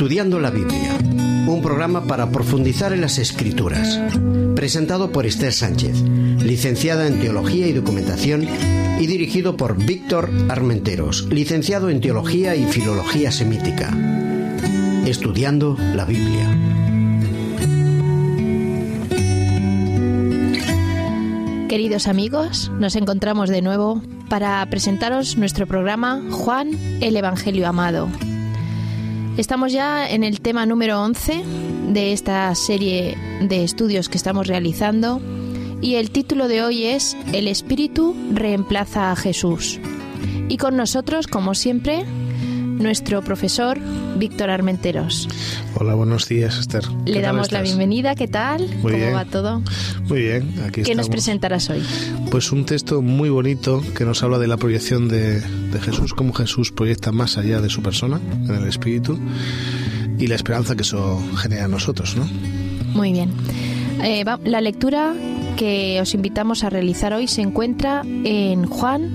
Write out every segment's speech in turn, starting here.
Estudiando la Biblia, un programa para profundizar en las escrituras, presentado por Esther Sánchez, licenciada en Teología y Documentación, y dirigido por Víctor Armenteros, licenciado en Teología y Filología Semítica. Estudiando la Biblia. Queridos amigos, nos encontramos de nuevo para presentaros nuestro programa Juan el Evangelio Amado. Estamos ya en el tema número 11 de esta serie de estudios que estamos realizando y el título de hoy es El Espíritu reemplaza a Jesús. Y con nosotros, como siempre, nuestro profesor Víctor Armenteros. Hola, buenos días, Esther. Le damos la bienvenida, ¿qué tal? Muy ¿Cómo bien. va todo? Muy bien, aquí ¿Qué nos presentarás hoy? Pues un texto muy bonito que nos habla de la proyección de, de Jesús, cómo Jesús proyecta más allá de su persona, en el Espíritu, y la esperanza que eso genera en nosotros, ¿no? Muy bien. Eh, va- la lectura que os invitamos a realizar hoy se encuentra en Juan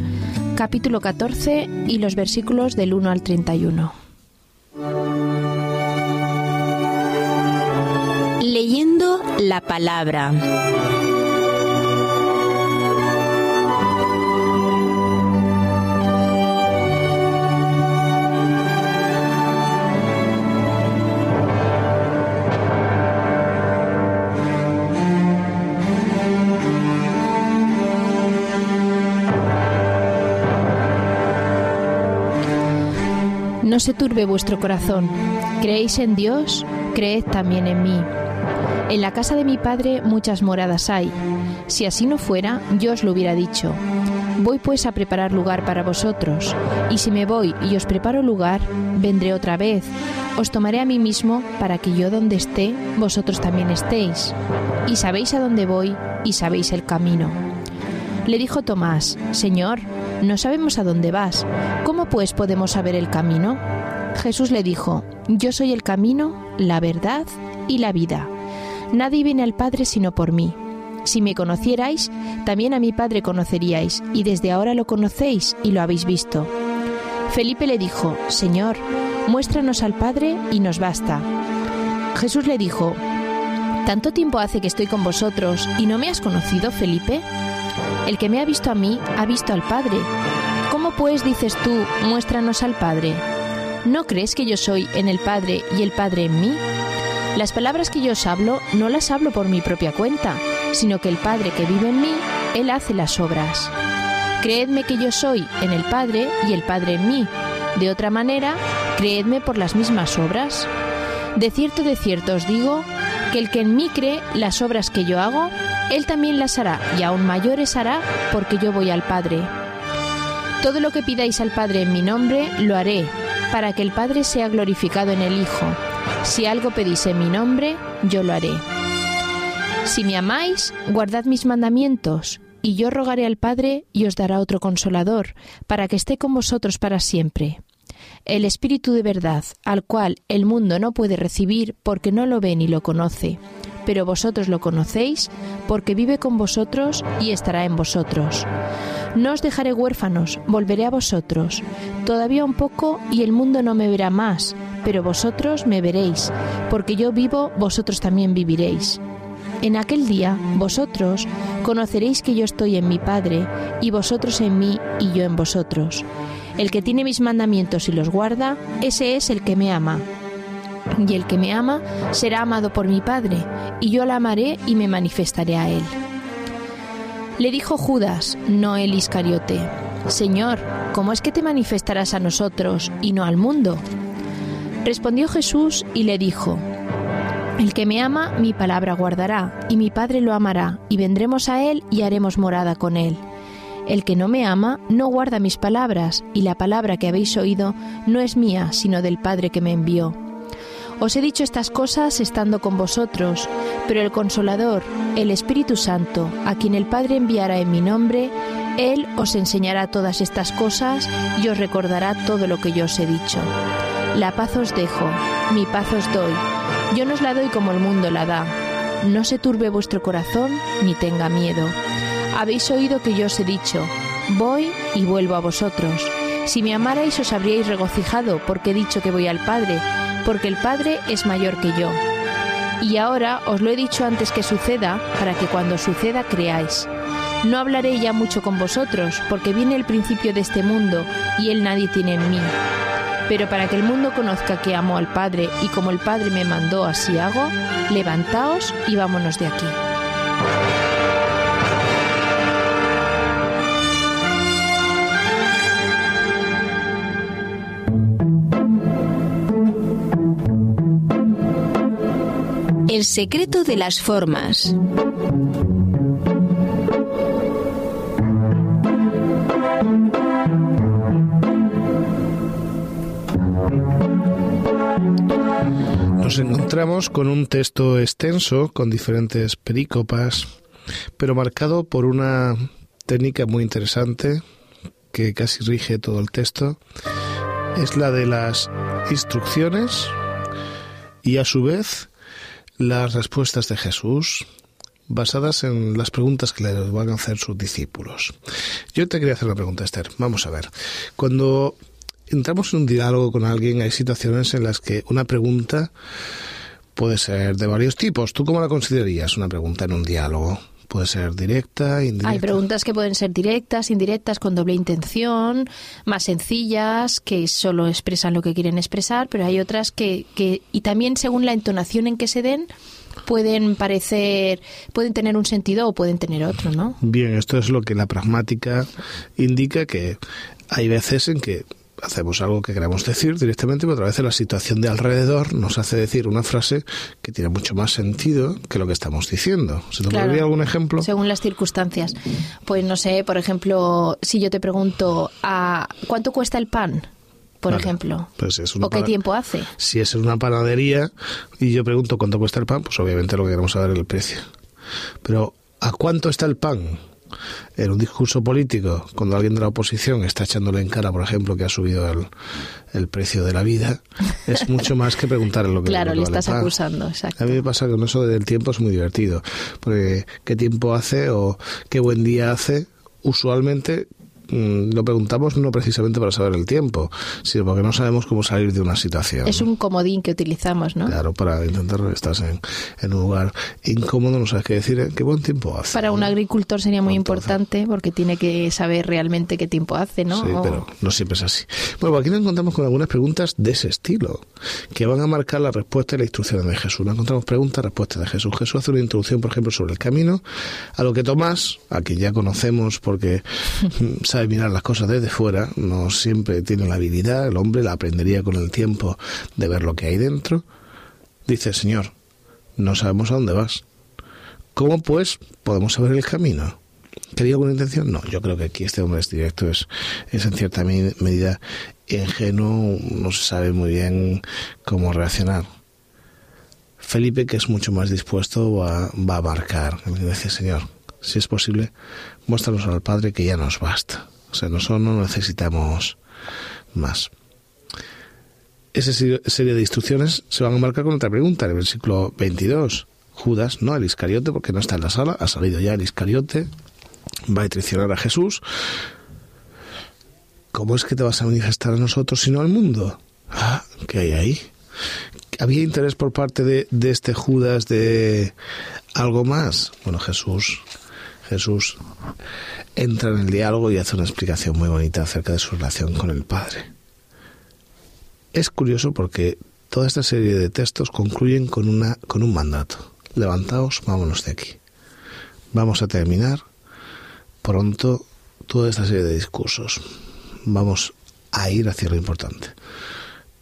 capítulo 14 y los versículos del 1 al 31. Leyendo la palabra. No se turbe vuestro corazón. ¿Creéis en Dios? Creed también en mí. En la casa de mi padre muchas moradas hay. Si así no fuera, yo os lo hubiera dicho. Voy pues a preparar lugar para vosotros, y si me voy y os preparo lugar, vendré otra vez. Os tomaré a mí mismo para que yo donde esté, vosotros también estéis. Y sabéis a dónde voy, y sabéis el camino. Le dijo Tomás, Señor, no sabemos a dónde vas. ¿Cómo pues podemos saber el camino? Jesús le dijo, Yo soy el camino, la verdad y la vida. Nadie viene al Padre sino por mí. Si me conocierais, también a mi Padre conoceríais, y desde ahora lo conocéis y lo habéis visto. Felipe le dijo, Señor, muéstranos al Padre y nos basta. Jesús le dijo, ¿Tanto tiempo hace que estoy con vosotros y no me has conocido, Felipe? El que me ha visto a mí ha visto al Padre. ¿Cómo pues dices tú, muéstranos al Padre? ¿No crees que yo soy en el Padre y el Padre en mí? Las palabras que yo os hablo no las hablo por mi propia cuenta, sino que el Padre que vive en mí, Él hace las obras. Creedme que yo soy en el Padre y el Padre en mí. De otra manera, creedme por las mismas obras. De cierto, de cierto os digo, que el que en mí cree las obras que yo hago, él también las hará, y aún mayores hará, porque yo voy al Padre. Todo lo que pidáis al Padre en mi nombre, lo haré, para que el Padre sea glorificado en el Hijo. Si algo pedís en mi nombre, yo lo haré. Si me amáis, guardad mis mandamientos, y yo rogaré al Padre y os dará otro consolador, para que esté con vosotros para siempre. El Espíritu de verdad, al cual el mundo no puede recibir porque no lo ve ni lo conoce, pero vosotros lo conocéis porque vive con vosotros y estará en vosotros. No os dejaré huérfanos, volveré a vosotros. Todavía un poco y el mundo no me verá más, pero vosotros me veréis, porque yo vivo, vosotros también viviréis. En aquel día vosotros conoceréis que yo estoy en mi Padre, y vosotros en mí y yo en vosotros. El que tiene mis mandamientos y los guarda, ese es el que me ama. Y el que me ama será amado por mi Padre, y yo la amaré y me manifestaré a él. Le dijo Judas, no el Iscariote, Señor, ¿cómo es que te manifestarás a nosotros y no al mundo? Respondió Jesús y le dijo, El que me ama, mi palabra guardará, y mi Padre lo amará, y vendremos a él y haremos morada con él. El que no me ama, no guarda mis palabras, y la palabra que habéis oído no es mía, sino del Padre que me envió. Os he dicho estas cosas estando con vosotros, pero el Consolador, el Espíritu Santo, a quien el Padre enviará en mi nombre, Él os enseñará todas estas cosas y os recordará todo lo que yo os he dicho. La paz os dejo, mi paz os doy. Yo no os la doy como el mundo la da. No se turbe vuestro corazón ni tenga miedo. Habéis oído que yo os he dicho, voy y vuelvo a vosotros. Si me amarais os habríais regocijado porque he dicho que voy al Padre, porque el Padre es mayor que yo. Y ahora os lo he dicho antes que suceda, para que cuando suceda creáis. No hablaré ya mucho con vosotros, porque viene el principio de este mundo, y él nadie tiene en mí. Pero para que el mundo conozca que amo al Padre, y como el Padre me mandó, así hago, levantaos y vámonos de aquí. El secreto de las formas. Nos encontramos con un texto extenso, con diferentes perícopas, pero marcado por una técnica muy interesante que casi rige todo el texto. Es la de las instrucciones y a su vez las respuestas de Jesús basadas en las preguntas que le van a hacer sus discípulos. Yo te quería hacer una pregunta, Esther. Vamos a ver. Cuando entramos en un diálogo con alguien, hay situaciones en las que una pregunta puede ser de varios tipos. ¿Tú cómo la considerarías una pregunta en un diálogo? Puede ser directa, indirecta. Hay preguntas que pueden ser directas, indirectas, con doble intención, más sencillas, que solo expresan lo que quieren expresar, pero hay otras que, que y también según la entonación en que se den, pueden parecer, pueden tener un sentido o pueden tener otro, ¿no? Bien, esto es lo que la pragmática indica que hay veces en que hacemos algo que queremos decir directamente, pero otra vez la situación de alrededor nos hace decir una frase que tiene mucho más sentido que lo que estamos diciendo. ¿Se te Claro. algún ejemplo? Según las circunstancias. Pues no sé, por ejemplo, si yo te pregunto, ¿a ¿cuánto cuesta el pan? Por Vale. ejemplo. Pues es una ¿O qué tiempo hace? Si es en una panadería y yo pregunto cuánto cuesta el pan, pues obviamente lo que queremos saber es el precio. Pero ¿a cuánto está el pan? En un discurso político, cuando alguien de la oposición está echándole en cara, por ejemplo, que ha subido el, el precio de la vida, es mucho más que preguntarle lo que Claro, lo que le vale estás acusando, exacto. A mí me pasa que con eso del tiempo es muy divertido. Porque qué tiempo hace o qué buen día hace, usualmente mm, lo preguntamos no precisamente para saber el tiempo, sino porque no sabemos cómo salir de una situación. Es un comodín que utilizamos, ¿no? Claro, para intentar estás en, en un lugar incómodo, no sabes qué decir, ¿eh? qué buen tiempo hace. Para un agricultor sería muy Entonces- importante porque tiene que saber realmente qué tiempo hace, ¿no? Sí, O- pero no siempre es así. Bueno, aquí nos encontramos con algunas preguntas de ese estilo, que van a marcar la respuesta y la instrucción de Jesús. Nos encontramos preguntas, respuestas de Jesús. Jesús hace una introducción, por ejemplo, sobre el camino, a lo que Tomás, a quien ya conocemos porque sabe mirar las cosas desde fuera, no siempre tiene la habilidad, el hombre la aprendería con el tiempo de ver lo que hay dentro, dice, Señor, no sabemos a dónde vas. ¿Cómo pues podemos saber el camino? ¿Quería alguna intención? No, yo creo que aquí este hombre es directo, es, es en cierta medida ingenuo, no se sabe muy bien cómo reaccionar. Felipe, que es mucho más dispuesto, va, va a marcar. Le dice, Señor, si es posible, muéstranos al Padre que ya nos basta. O sea, nosotros no necesitamos más. Esa se- serie de instrucciones se van a marcar con otra pregunta, en el versículo 22. Judas, no, el Iscariote, porque no está en la sala, ha salido ya el Iscariote, va a traicionar a Jesús. ¿Cómo es que te vas a manifestar a nosotros sino al mundo? Ah, ¿qué hay ahí? ¿Había interés por parte de este Judas de algo más? Bueno, Jesús, Jesús entra en el diálogo y hace una explicación muy bonita acerca de su relación con el Padre. Es curioso porque toda esta serie de textos concluyen con, una, con un mandato. Levantaos, vámonos de aquí. Vamos a terminar pronto toda esta serie de discursos. Vamos a ir hacia lo importante.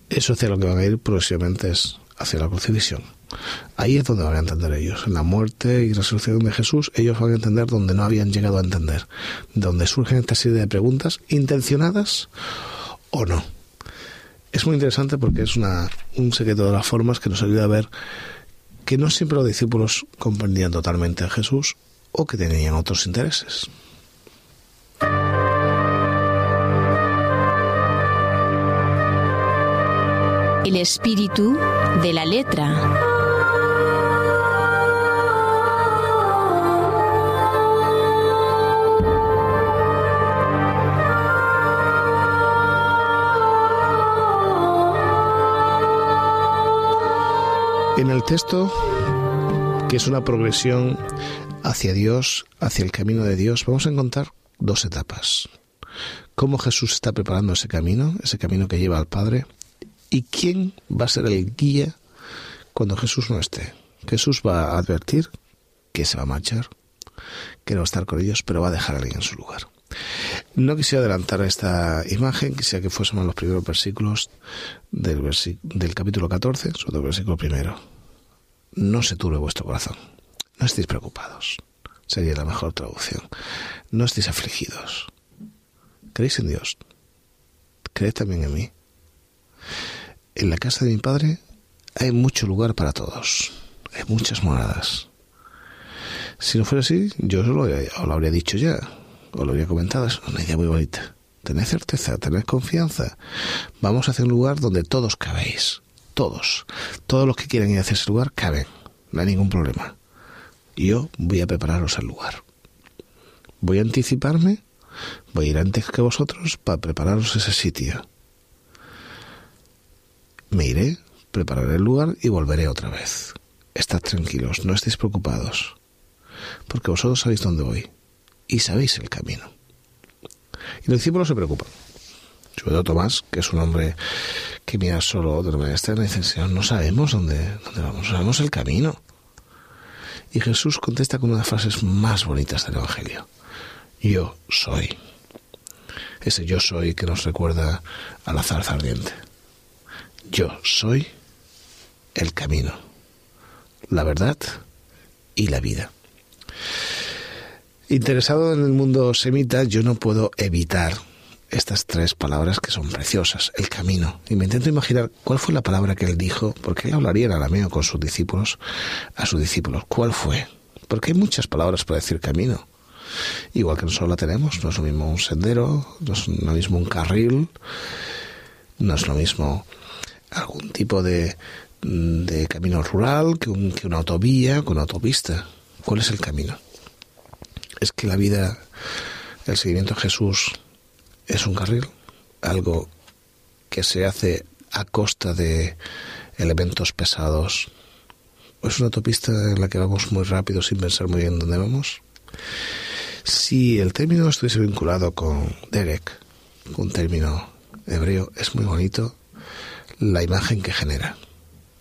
Eso hacia lo que van a ir próximamente es hacia la crucifixión. Ahí es donde van a entender ellos. En la muerte y resurrección de Jesús, ellos van a entender donde no habían llegado a entender. Donde surgen esta serie de preguntas intencionadas o no. Es muy interesante porque es una, un secreto de las formas que nos ayuda a ver que no siempre los discípulos comprendían totalmente a Jesús o que tenían otros intereses. El espíritu de la letra. texto, que es una progresión hacia Dios, hacia el camino de Dios, vamos a encontrar dos etapas. Cómo Jesús está preparando ese camino, ese camino que lleva al Padre, y quién va a ser el guía cuando Jesús no esté. Jesús va a advertir que se va a marchar, que no va a estar con ellos, pero va a dejar a alguien en su lugar. No quisiera adelantar esta imagen, quisiera que fuésemos los primeros versículos del, del capítulo 14, sobre el versículo primero. No se turbe vuestro corazón, no estéis preocupados, sería la mejor traducción. No estéis afligidos. ¿Creéis en Dios? ¿Creed también en mí? En la casa de mi padre hay mucho lugar para todos, hay muchas moradas. Si no fuera así, yo os lo, lo habría dicho ya os lo había comentado, es una idea muy bonita. Tened certeza, tened confianza. Vamos hacia un lugar donde todos cabéis. Todos. Todos los que quieran ir hacia ese lugar caben. No hay ningún problema. Yo voy a prepararos el lugar. Voy a anticiparme. Voy a ir antes que vosotros para prepararos ese sitio. Me iré, prepararé el lugar y volveré otra vez. Estad tranquilos, no estéis preocupados. Porque vosotros sabéis dónde voy y sabéis el camino. Y los discípulos se preocupan. Sobre todo Tomás, que es un hombre que mira solo de manera externa, dice, Señor, no sabemos dónde, dónde vamos, sabemos el camino. Y Jesús contesta con una de las frases más bonitas del Evangelio. Yo soy. Ese yo soy que nos recuerda a la zarza ardiente. Yo soy el camino, la verdad y la vida. Interesado en el mundo semita, yo no puedo evitar estas tres palabras que son preciosas, el camino. Y me intento imaginar cuál fue la palabra que él dijo, porque él hablaría en arameo con sus discípulos, a sus discípulos. ¿Cuál fue? Porque hay muchas palabras para decir camino. Igual que nosotros la tenemos, no es lo mismo un sendero, no es lo mismo un carril, no es lo mismo algún tipo de, de camino rural que, que una autovía, que una autopista. ¿Cuál es el camino? es que la vida, el seguimiento a Jesús es un carril, algo que se hace a costa de elementos pesados. Es una autopista en la que vamos muy rápido sin pensar muy bien dónde vamos. Si el término estuviese vinculado con Derek, un término hebreo, es muy bonito la imagen que genera.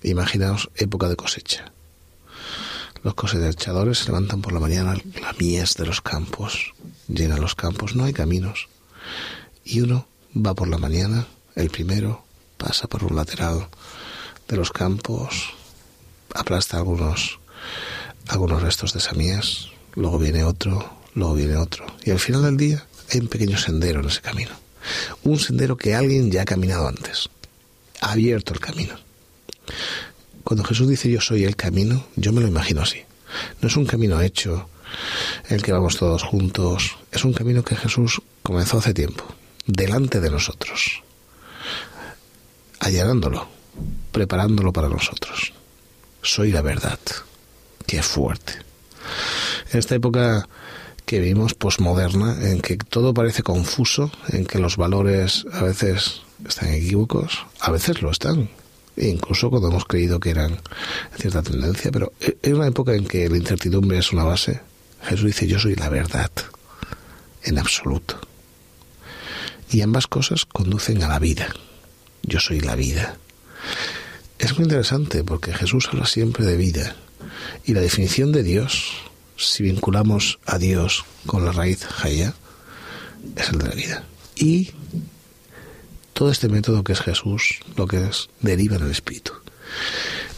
Imaginaos época de cosecha. Los cosechadores se levantan por la mañana, la mies de los campos, llena los campos, no hay caminos. Y uno va por la mañana, el primero, pasa por un lateral de los campos, aplasta algunos, algunos restos de esa mies, luego viene otro, luego viene otro. Y al final del día hay un pequeño sendero en ese camino. Un sendero que alguien ya ha caminado antes. Abierto el camino. Cuando Jesús dice yo soy el camino, yo me lo imagino así. No es un camino hecho el que vamos todos juntos, es un camino que Jesús comenzó hace tiempo, delante de nosotros, allanándolo, preparándolo para nosotros. Soy la verdad. Qué fuerte. En esta época que vivimos posmoderna, en que todo parece confuso, en que los valores a veces están equívocos, a veces lo están, e incluso cuando hemos creído que eran cierta tendencia, pero en una época en que la incertidumbre es una base, Jesús dice yo soy la verdad, en absoluto. Y ambas cosas conducen a la vida. Yo soy la vida. Es muy interesante porque Jesús habla siempre de vida. Y la definición de Dios, si vinculamos a Dios con la raíz Jaya, es el de la vida. Y todo este método que es Jesús, lo que es, deriva en el Espíritu.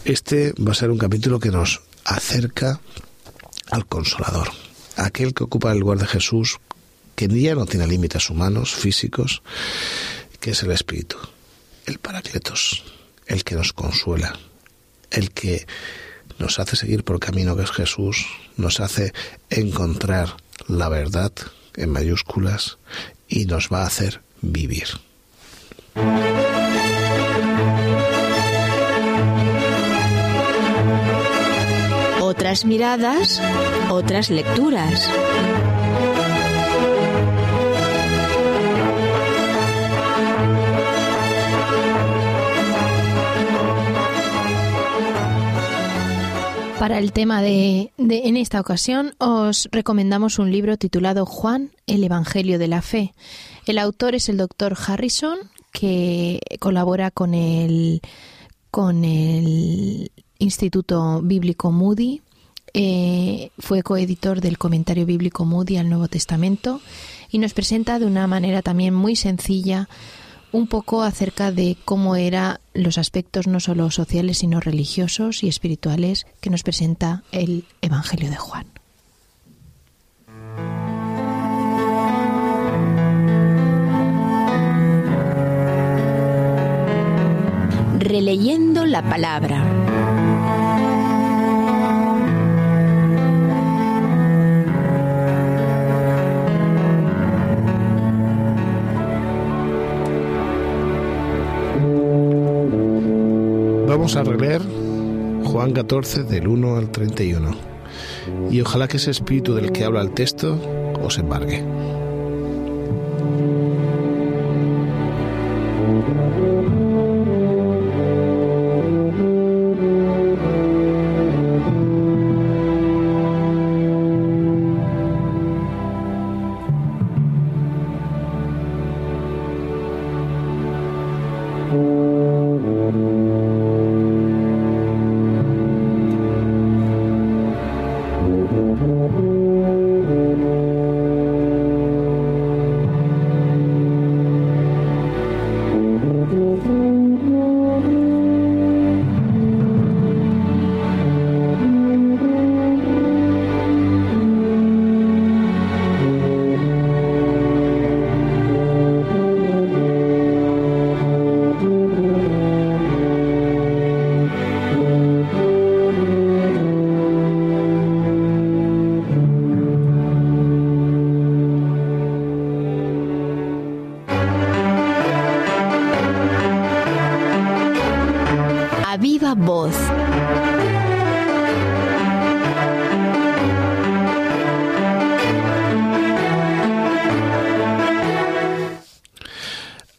Este va a ser un capítulo que nos acerca al Consolador, aquel que ocupa el lugar de Jesús, que ya no tiene límites humanos, físicos, que es el Espíritu, el Paracletos, el que nos consuela, el que nos hace seguir por el camino que es Jesús, nos hace encontrar la verdad en mayúsculas y nos va a hacer vivir. Otras miradas, otras lecturas. Para el tema de, en esta ocasión os recomendamos un libro titulado Juan, el Evangelio de la Fe. El autor es el doctor Harrison, que colabora con el, con el Instituto Bíblico Moody. Eh, fue coeditor del comentario bíblico Moody al Nuevo Testamento y nos presenta de una manera también muy sencilla un poco acerca de cómo eran los aspectos no solo sociales, sino religiosos y espirituales que nos presenta el Evangelio de Juan. Releyendo la palabra. Vamos a releer Juan 14 del 1 al 31. Y ojalá que ese espíritu del que habla el texto os embargue.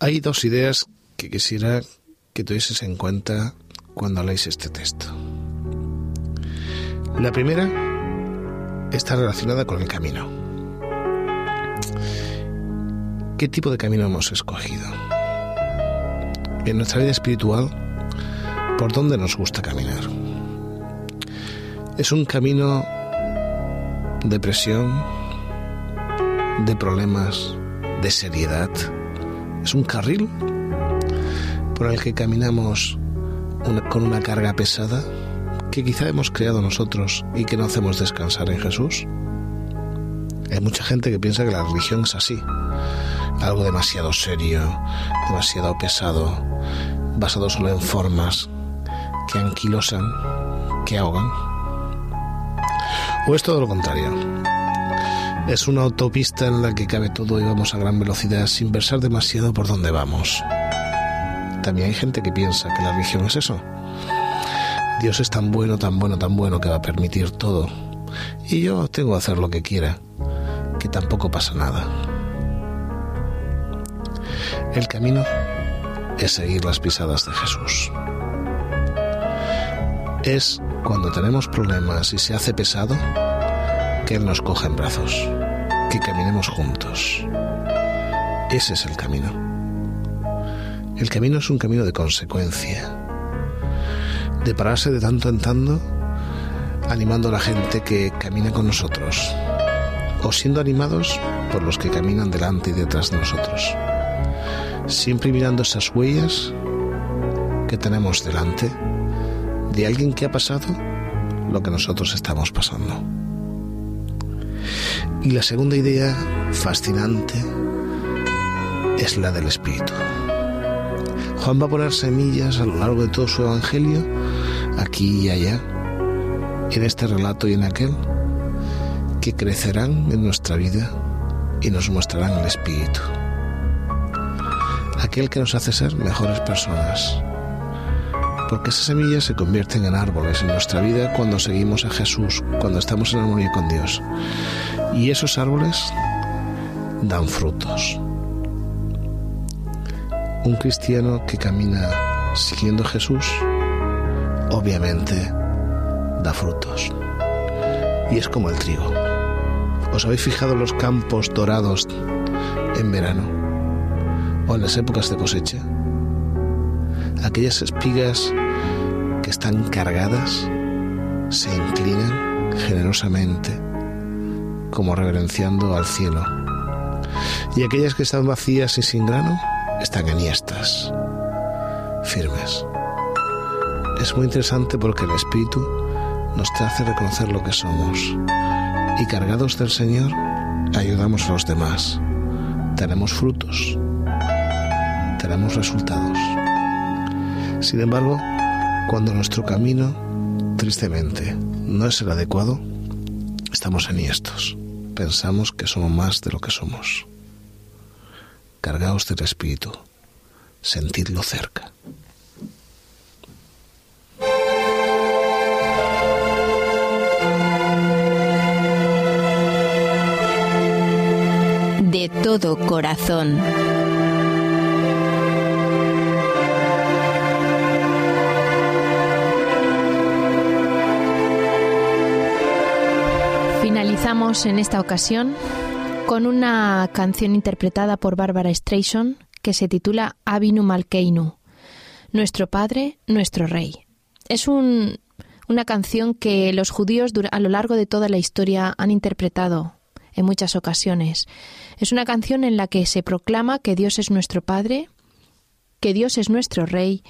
Hay dos ideas que quisiera que tuvieses en cuenta cuando leáis este texto. La primera está relacionada con el camino. ¿Qué tipo de camino hemos escogido? En nuestra vida espiritual, por dónde nos gusta caminar. Es un camino de presión, de problemas, de seriedad. Es un carril por el que caminamos con una carga pesada que quizá hemos creado nosotros y que no hacemos descansar en Jesús. Hay mucha gente que piensa que la religión es así, algo demasiado serio, demasiado pesado, basado solo en formas, que anquilosan, que ahogan. ¿O es todo lo contrario? Es una autopista en la que cabe todo y vamos a gran velocidad sin pensar demasiado por dónde vamos. También hay gente que piensa que la religión es eso. Dios es tan bueno, tan bueno, tan bueno que va a permitir todo. Y yo tengo que hacer lo que quiera, que tampoco pasa nada. El camino es seguir las pisadas de Jesús es cuando tenemos problemas y se hace pesado, que Él nos coja en brazos, que caminemos juntos. Ese es el camino. El camino es un camino de consecuencia, de pararse de tanto en tanto animando a la gente que camina con nosotros, o siendo animados por los que caminan delante y detrás de nosotros, siempre mirando esas huellas que tenemos delante de alguien que ha pasado lo que nosotros estamos pasando. Y la segunda idea fascinante es la del Espíritu. Juan va a poner semillas a lo largo de todo su Evangelio, aquí y allá, en este relato y en aquel, que crecerán en nuestra vida y nos mostrarán el Espíritu. Aquel que nos hace ser mejores personas, porque esas semillas se convierten en árboles en nuestra vida cuando seguimos a Jesús, cuando estamos en armonía con Dios. Y esos árboles dan frutos. Un cristiano que camina siguiendo a Jesús, obviamente, da frutos. Y es como el trigo. ¿Os habéis fijado los campos dorados en verano o en las épocas de cosecha? Aquellas espigas que están cargadas se inclinan generosamente como reverenciando al cielo. Y aquellas que están vacías y sin grano están enhiestas, firmes. Es muy interesante porque el Espíritu nos hace reconocer lo que somos y cargados del Señor ayudamos a los demás. Tenemos frutos, tenemos resultados. Sin embargo, cuando nuestro camino, tristemente, no es el adecuado, estamos enhiestos. Pensamos que somos más de lo que somos. Cargaos del Espíritu, sentidlo cerca. De todo corazón. Finalizamos en esta ocasión con una canción interpretada por Barbara Streisand que se titula Avinu Malkeinu, Nuestro Padre, Nuestro Rey. Es un, una canción que los judíos a lo largo de toda la historia han interpretado en muchas ocasiones. Es una canción en la que se proclama que Dios es nuestro Padre, que Dios es nuestro Rey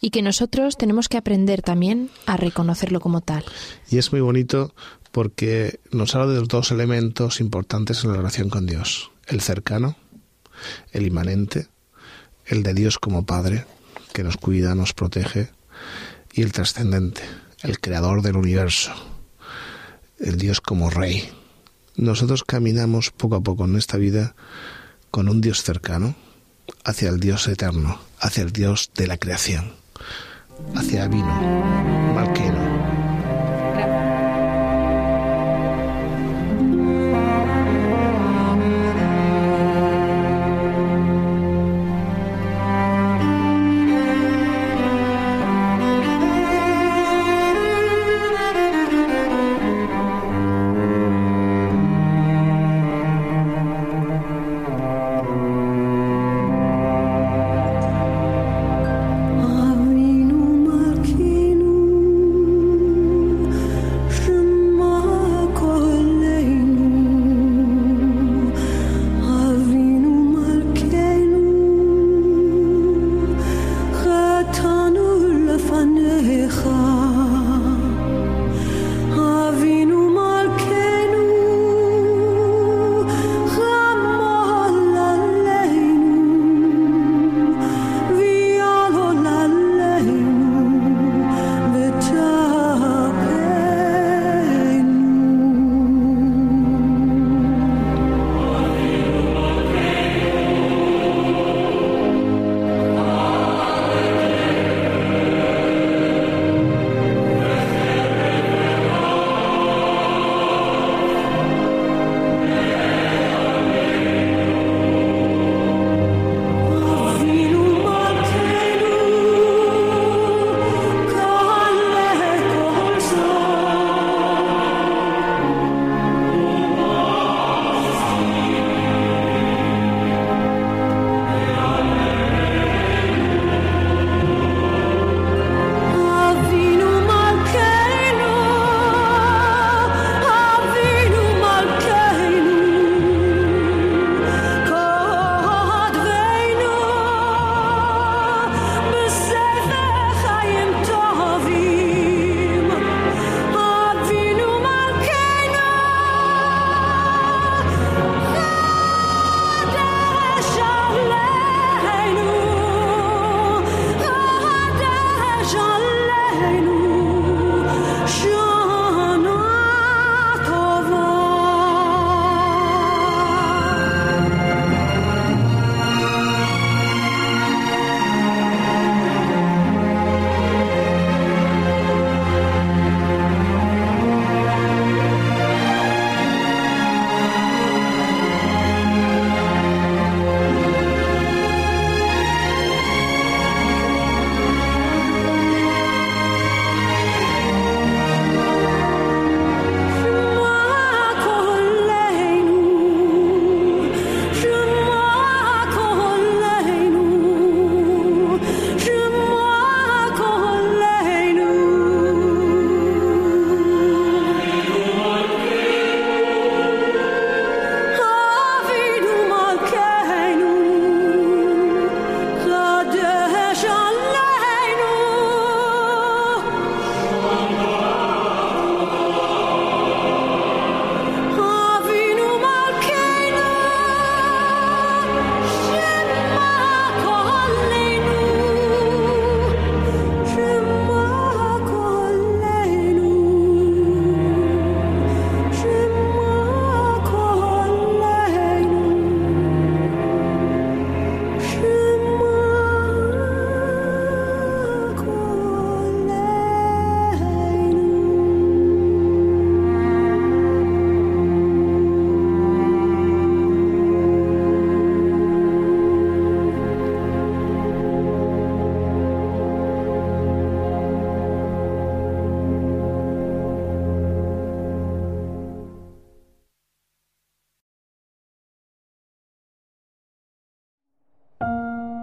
y que nosotros tenemos que aprender también a reconocerlo como tal. Y es muy bonito porque nos habla de los dos elementos importantes en la relación con Dios. El cercano, el inmanente, el de Dios como Padre, que nos cuida, nos protege, y el trascendente, el creador del universo, el Dios como Rey. Nosotros caminamos poco a poco en esta vida con un Dios cercano hacia el Dios eterno, hacia el Dios de la creación, hacia Vino, Malqueno,